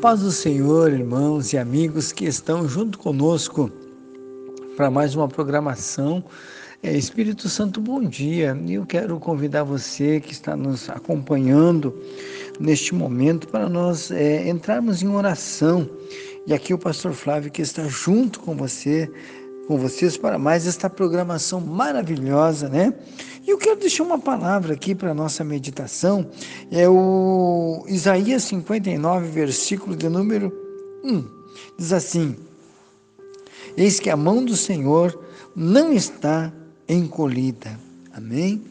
paz do Senhor, irmãos e amigos que estão junto conosco para mais uma programação. É, Espírito Santo, bom dia. E eu quero convidar você que está nos acompanhando neste momento para nós é, entrarmos em oração. E aqui o pastor Flávio que está junto com você, com vocês para mais esta programação maravilhosa, né? E eu quero deixar uma palavra aqui para a nossa meditação, é o Isaías 59, versículo de número 1. Diz assim: Eis que a mão do Senhor não está encolhida. Amém?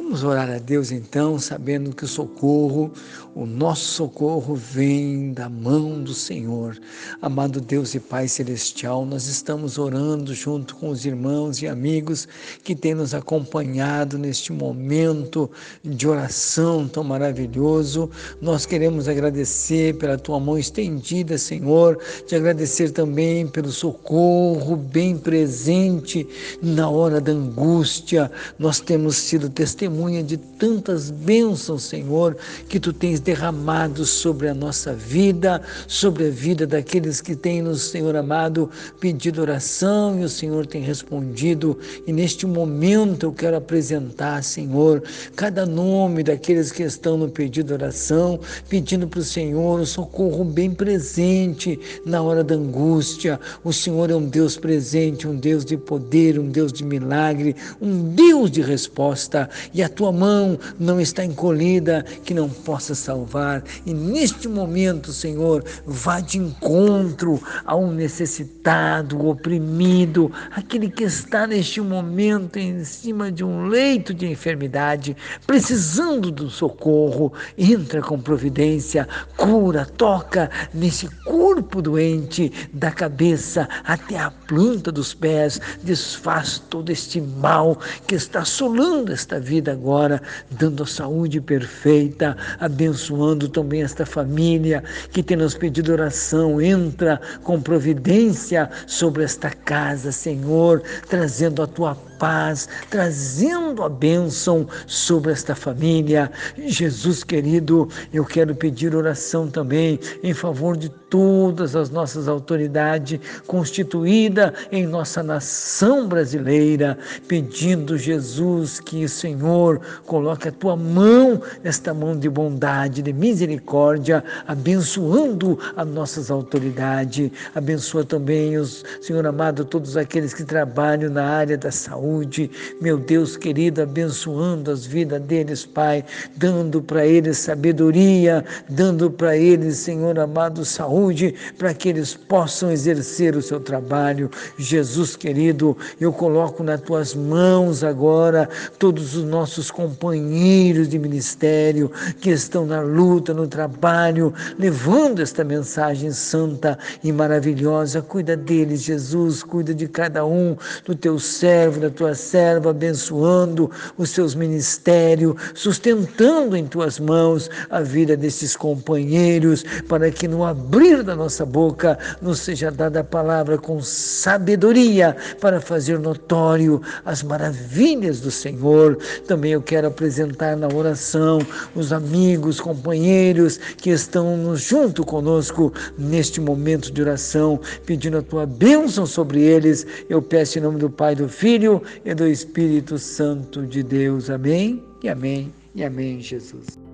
Vamos orar a Deus então, sabendo que o socorro, o nosso socorro vem da mão do Senhor. Amado Deus e Pai Celestial, nós estamos orando junto com os irmãos e amigos que têm nos acompanhado neste momento de oração tão maravilhoso. Nós queremos agradecer pela tua mão estendida, Senhor, te agradecer também pelo socorro bem presente na hora da angústia. Nós temos sido testemunhas testemunha de tantas bênçãos, Senhor, que tu tens derramado sobre a nossa vida, sobre a vida daqueles que têm nos, Senhor amado, pedido oração e o Senhor tem respondido. E neste momento eu quero apresentar, Senhor, cada nome daqueles que estão no pedido oração, pedindo para o Senhor o socorro bem presente na hora da angústia. O Senhor é um Deus presente, um Deus de poder, um Deus de milagre, um Deus de resposta. E a a tua mão não está encolhida, que não possa salvar. E neste momento, Senhor, vá de encontro ao necessitado, oprimido, aquele que está neste momento em cima de um leito de enfermidade, precisando do socorro. Entra com providência, cura, toca nesse corpo doente, da cabeça até a planta dos pés, desfaz todo este mal que está assolando esta vida agora, dando a saúde perfeita, abençoando também esta família que tem nos pedido oração. Entra com providência sobre esta casa, Senhor, trazendo a tua paz, trazendo a bênção sobre esta família. Jesus querido, eu quero pedir oração também em favor de todas as nossas autoridades constituída em nossa nação brasileira, pedindo Jesus que o Senhor coloque a tua mão, esta mão de bondade, de misericórdia, abençoando as nossas autoridades. Abençoa também os, Senhor amado, todos aqueles que trabalham na área da saúde, meu Deus querido, abençoando as vidas deles, Pai, dando para eles sabedoria, dando para eles, Senhor amado, saúde, para que eles possam exercer o seu trabalho. Jesus querido, eu coloco nas tuas mãos agora todos os nossos companheiros de ministério que estão na luta, no trabalho, levando esta mensagem santa e maravilhosa. Cuida deles, Jesus, cuida de cada um, do teu servo, da tua serva, abençoando os seus ministérios, sustentando em tuas mãos a vida desses companheiros, para que no abrir da nossa boca nos seja dada a palavra com sabedoria para fazer notório as maravilhas do Senhor. Também eu quero apresentar na oração os amigos, companheiros que estão junto conosco neste momento de oração, pedindo a tua bênção sobre eles. Eu peço em nome do Pai, do Filho e do Espírito Santo de Deus. Amém e amém e amém, Jesus.